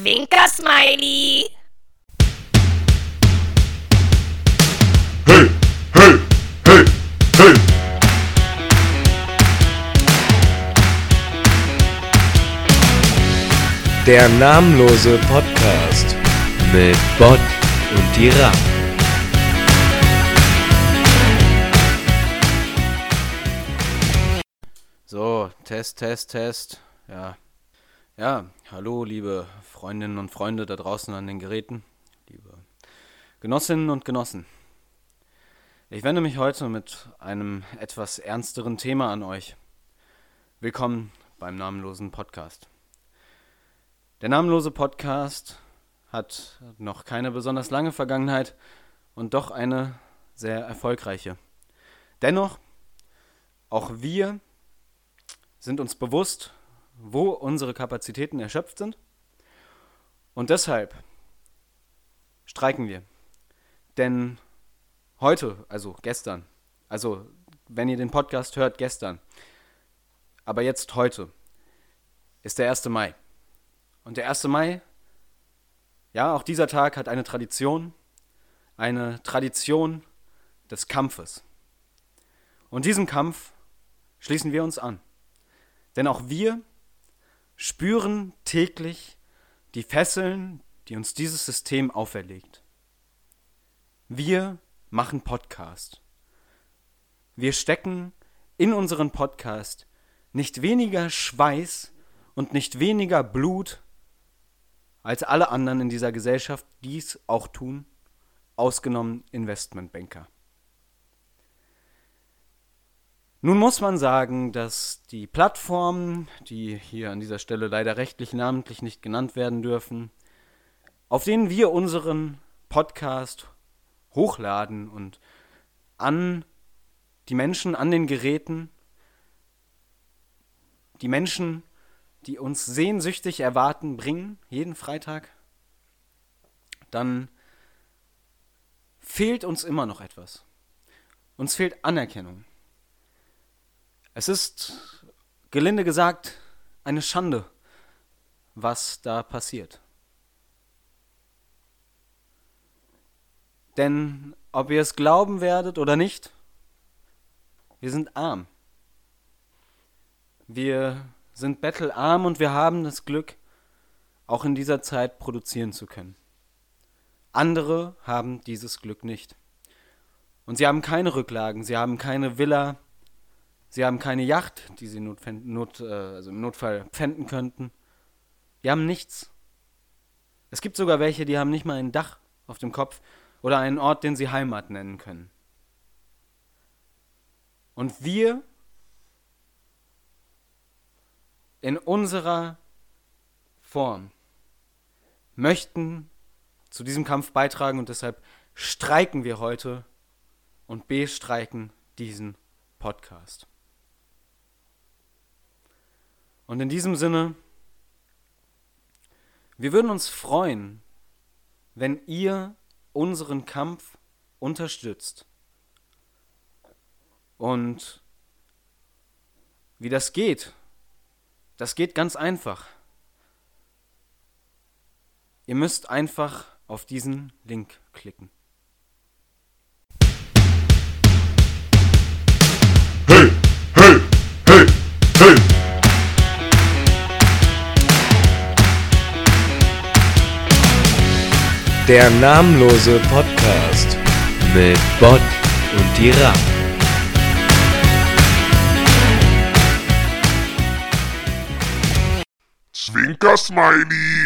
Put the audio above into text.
Zwinker-Smiley. Hey, hey, hey, hey. Der namenlose Podcast mit Bot und die Ram. So, Test, Test, Test. Ja. Ja, hallo, liebe Freundinnen und Freunde da draußen an den Geräten, liebe Genossinnen und Genossen. Ich wende mich heute mit einem etwas ernsteren Thema an euch. Willkommen beim namenlosen Podcast. Der namenlose Podcast hat noch keine besonders lange Vergangenheit und doch eine sehr erfolgreiche. Dennoch, auch wir sind uns bewusst, wo unsere Kapazitäten erschöpft sind. Und deshalb streiken wir. Denn heute, also gestern, also wenn ihr den Podcast hört, gestern, aber jetzt heute, ist der 1. Mai. Und der 1. Mai, ja, auch dieser Tag hat eine Tradition, eine Tradition des Kampfes. Und diesem Kampf schließen wir uns an. Denn auch wir spüren täglich die Fesseln, die uns dieses System auferlegt. Wir machen Podcast. Wir stecken in unseren Podcast nicht weniger Schweiß und nicht weniger Blut, als alle anderen in dieser Gesellschaft dies auch tun, ausgenommen Investmentbanker. Nun muss man sagen, dass die Plattformen, die hier an dieser Stelle leider rechtlich namentlich nicht genannt werden dürfen, auf denen wir unseren Podcast hochladen und an die Menschen an den Geräten, die Menschen, die uns sehnsüchtig erwarten, bringen, jeden Freitag, dann fehlt uns immer noch etwas. Uns fehlt Anerkennung. Es ist, gelinde gesagt, eine Schande, was da passiert. Denn ob ihr es glauben werdet oder nicht, wir sind arm. Wir sind bettelarm und wir haben das Glück, auch in dieser Zeit produzieren zu können. Andere haben dieses Glück nicht. Und sie haben keine Rücklagen, sie haben keine Villa, Sie haben keine Yacht, die sie not, not, äh, also im Notfall pfänden könnten. Die haben nichts. Es gibt sogar welche, die haben nicht mal ein Dach auf dem Kopf oder einen Ort, den sie Heimat nennen können. Und wir in unserer Form möchten zu diesem Kampf beitragen und deshalb streiken wir heute und bestreiken diesen Podcast. Und in diesem Sinne, wir würden uns freuen, wenn ihr unseren Kampf unterstützt. Und wie das geht, das geht ganz einfach. Ihr müsst einfach auf diesen Link klicken. Der namenlose Podcast mit Bot und die Ram. Zwinker Smiley.